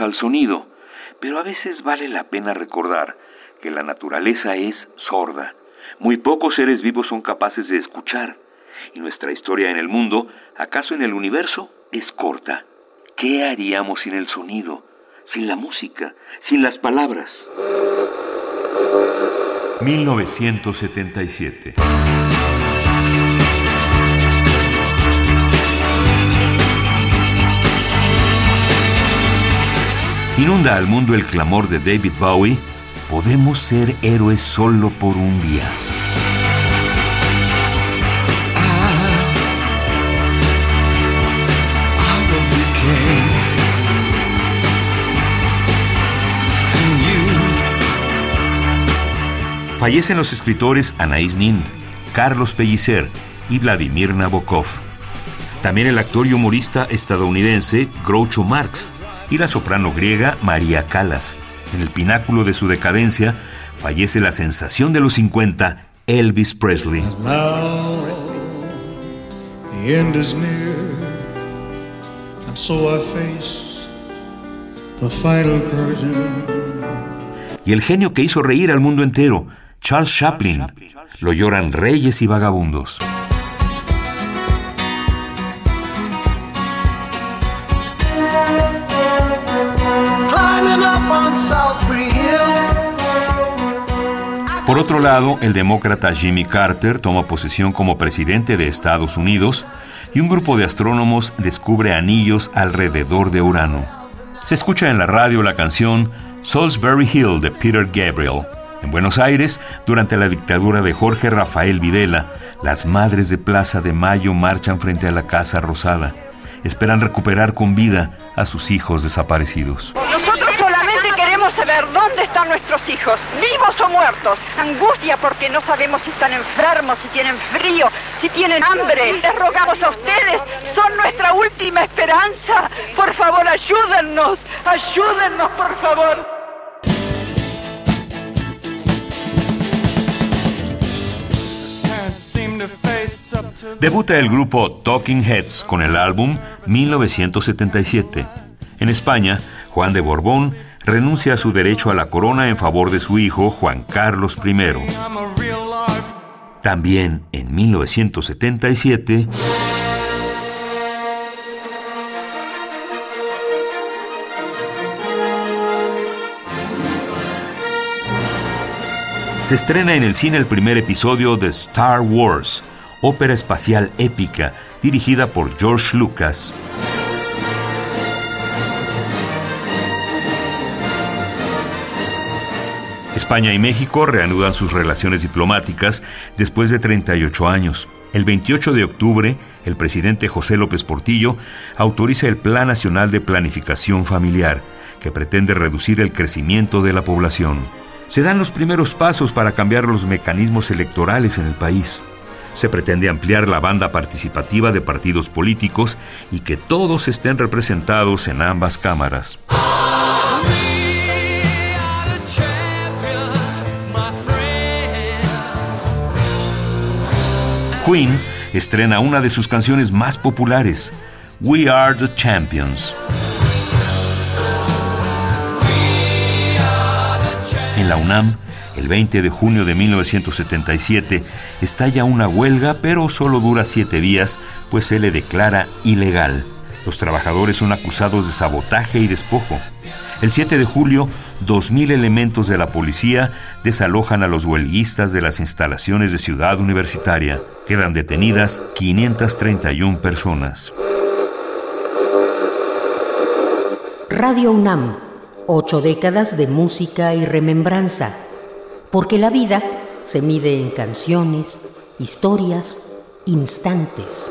Al sonido, pero a veces vale la pena recordar que la naturaleza es sorda. Muy pocos seres vivos son capaces de escuchar. Y nuestra historia en el mundo, acaso en el universo, es corta. ¿Qué haríamos sin el sonido, sin la música, sin las palabras? 1977 Inunda al mundo el clamor de David Bowie, podemos ser héroes solo por un día. Fallecen los escritores Anaïs Nin, Carlos Pellicer y Vladimir Nabokov. También el actor y humorista estadounidense Groucho Marx y la soprano griega María Callas. En el pináculo de su decadencia fallece la sensación de los 50, Elvis Presley. Y el genio que hizo reír al mundo entero, Charles Chaplin. Lo lloran reyes y vagabundos. Por otro lado, el demócrata Jimmy Carter toma posesión como presidente de Estados Unidos y un grupo de astrónomos descubre anillos alrededor de Urano. Se escucha en la radio la canción Salisbury Hill de Peter Gabriel. En Buenos Aires, durante la dictadura de Jorge Rafael Videla, las madres de Plaza de Mayo marchan frente a la Casa Rosada. Esperan recuperar con vida a sus hijos desaparecidos. Saber dónde están nuestros hijos, vivos o muertos. Angustia porque no sabemos si están enfermos, si tienen frío, si tienen hambre. Les rogamos a ustedes, son nuestra última esperanza. Por favor, ayúdennos, ayúdennos, por favor. Debuta el grupo Talking Heads con el álbum 1977. En España, Juan de Borbón renuncia a su derecho a la corona en favor de su hijo Juan Carlos I. También en 1977, se estrena en el cine el primer episodio de Star Wars, ópera espacial épica dirigida por George Lucas. España y México reanudan sus relaciones diplomáticas después de 38 años. El 28 de octubre, el presidente José López Portillo autoriza el Plan Nacional de Planificación Familiar, que pretende reducir el crecimiento de la población se dan los primeros pasos para cambiar los mecanismos electorales en el país. Se pretende ampliar la banda participativa de partidos políticos y que todos estén representados en ambas cámaras. Queen estrena una de sus canciones más populares, We Are the Champions. En la UNAM, el 20 de junio de 1977, estalla una huelga, pero solo dura siete días, pues se le declara ilegal. Los trabajadores son acusados de sabotaje y despojo. El 7 de julio, 2.000 elementos de la policía desalojan a los huelguistas de las instalaciones de Ciudad Universitaria. Quedan detenidas 531 personas. Radio UNAM Ocho décadas de música y remembranza, porque la vida se mide en canciones, historias, instantes.